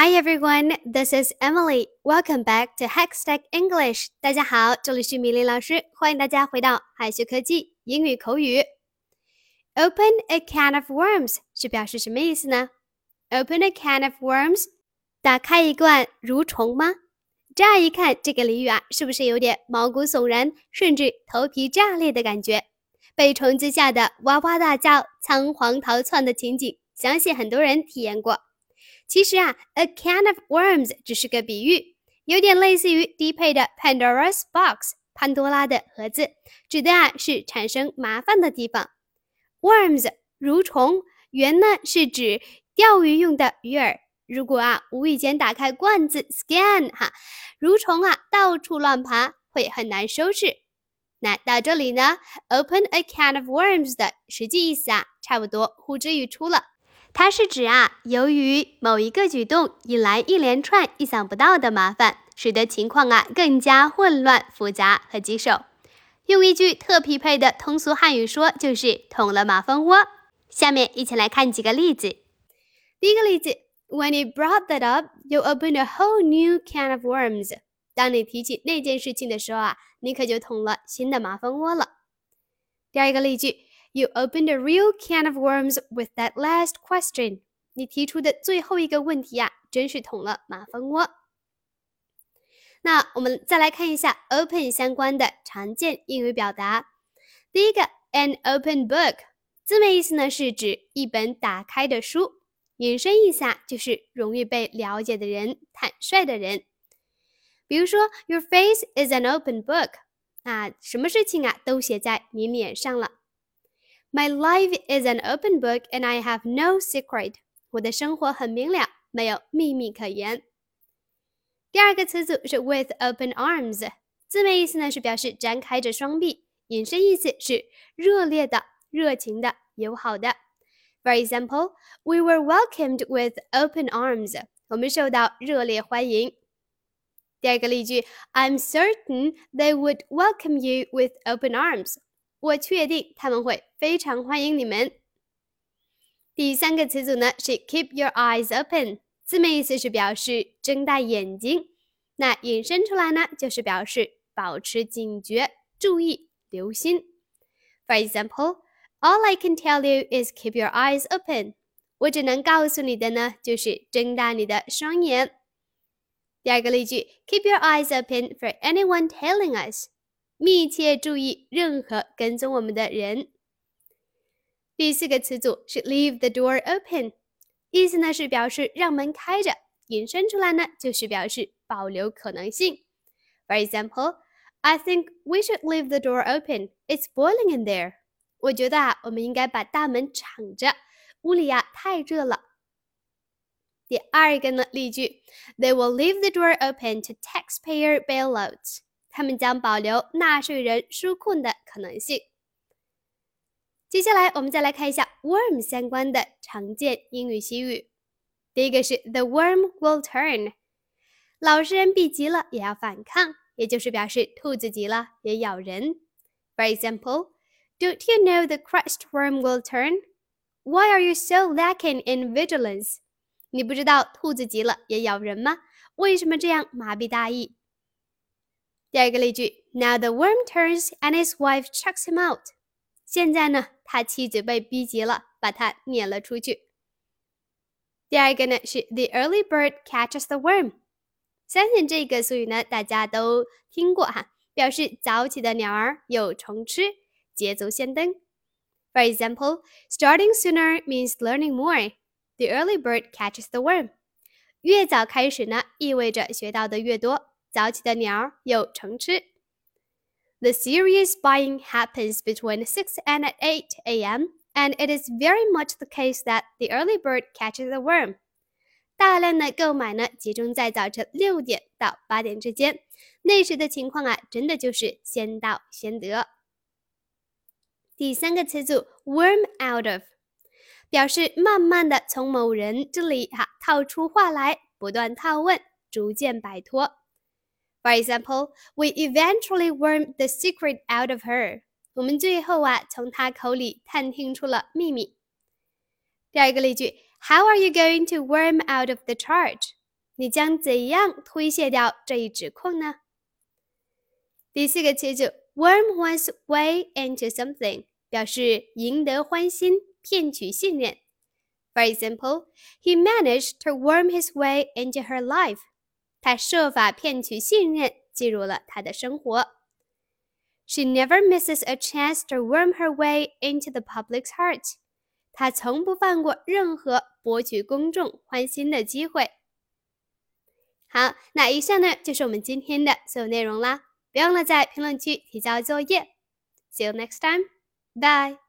Hi everyone, this is Emily. Welcome back to Hackstack English. 大家好，这里是米林老师，欢迎大家回到海学科技英语口语。Open a can of worms 是表示什么意思呢？Open a can of worms，打开一罐蠕虫吗？乍一看这个俚语啊，是不是有点毛骨悚然，甚至头皮炸裂的感觉？被虫子吓得哇哇大叫、仓皇逃窜的情景，相信很多人体验过。其实啊，a can of worms 只是个比喻，有点类似于低配的 Pandora's box 潘多拉的盒子，指的啊是产生麻烦的地方。worms 蠕虫，原呢是指钓鱼用的鱼饵。如果啊无意间打开罐子 scan 哈，蠕虫啊到处乱爬，会很难收拾。那到这里呢，open a can of worms 的实际意思啊，差不多呼之欲出了。它是指啊，由于某一个举动引来一连串意想不到的麻烦，使得情况啊更加混乱、复杂和棘手。用一句特匹配的通俗汉语说，就是捅了马蜂窝。下面一起来看几个例子。第一个例子，When you brought that up, you opened a whole new can of worms。当你提起那件事情的时候啊，你可就捅了新的马蜂窝了。第二个例句。You opened a real can of worms with that last question。你提出的最后一个问题呀，真是捅了马蜂窝。那我们再来看一下 open 相关的常见英语表达。第一个，an open book，字面意思呢是指一本打开的书，引申一下就是容易被了解的人，坦率的人。比如说，Your face is an open book，啊，什么事情啊都写在你脸上了。My life is an open book, and I have no secret. 我的生活很明了，没有秘密可言。第二个词组是 with open arms，字面意思呢是表示张开着双臂，引申意思是热烈的、热情的、友好的。For example, we were welcomed with open arms. 我们受到热烈欢迎。第二个例句，I'm certain they would welcome you with open arms. 我确定他们会非常欢迎你们。第三个词组呢是 keep your eyes open，字面意思是表示睁大眼睛，那引申出来呢就是表示保持警觉、注意、留心。For example, all I can tell you is keep your eyes open。我只能告诉你的呢就是睁大你的双眼。第二个例句，keep your eyes open for anyone telling us。密切注意任何跟踪我们的人。第四个词组是 leave the door open，意思呢是表示让门开着，引申出来呢就是表示保留可能性。For example, I think we should leave the door open. It's boiling in there. 我觉得啊，我们应该把大门敞着，屋里呀太热了。第二个呢例句，They will leave the door open to taxpayer bailouts. 他们将保留纳税人纾困的可能性。接下来，我们再来看一下 worm 相关的常见英语习语。第一个是 the worm will turn，老实人必急了也要反抗，也就是表示兔子急了也咬人。For example, don't you know the crushed worm will turn? Why are you so lacking in vigilance? 你不知道兔子急了也咬人吗？为什么这样麻痹大意？第二个例句，Now the worm turns and his wife chucks him out。现在呢，他妻子被逼急了，把他撵了出去。第二个呢是 The early bird catches the worm。相信这个俗语呢大家都听过哈，表示早起的鸟儿有虫吃，捷足先登。For example, starting sooner means learning more. The early bird catches the worm。越早开始呢，意味着学到的越多。早起的鸟儿有虫吃。The serious buying happens between 6 and 8 a.m., and it is very much the case that the early bird catches the worm. 大量的购买呢，集中在早晨六点到八点之间。那时的情况啊，真的就是先到先得。第三个词组 worm out of，表示慢慢的从某人这里哈套出话来，不断套问，逐渐摆脱。For example, we eventually wormed the secret out of her. 我们最后啊，从她口里探听出了秘密。第二个例句，How are you going to worm out of the charge？ 你将怎样推卸掉这一指控呢？第四个词组，worm one's way into something，表示赢得欢心、骗取信任。For example, he managed to worm his way into her life. 他设法骗取信任，进入了他的生活。She never misses a chance to worm her way into the public's heart. 她从不放过任何博取公众欢心的机会。好，那以上呢就是我们今天的所有内容啦。别忘了在评论区提交作业。See you next time. Bye.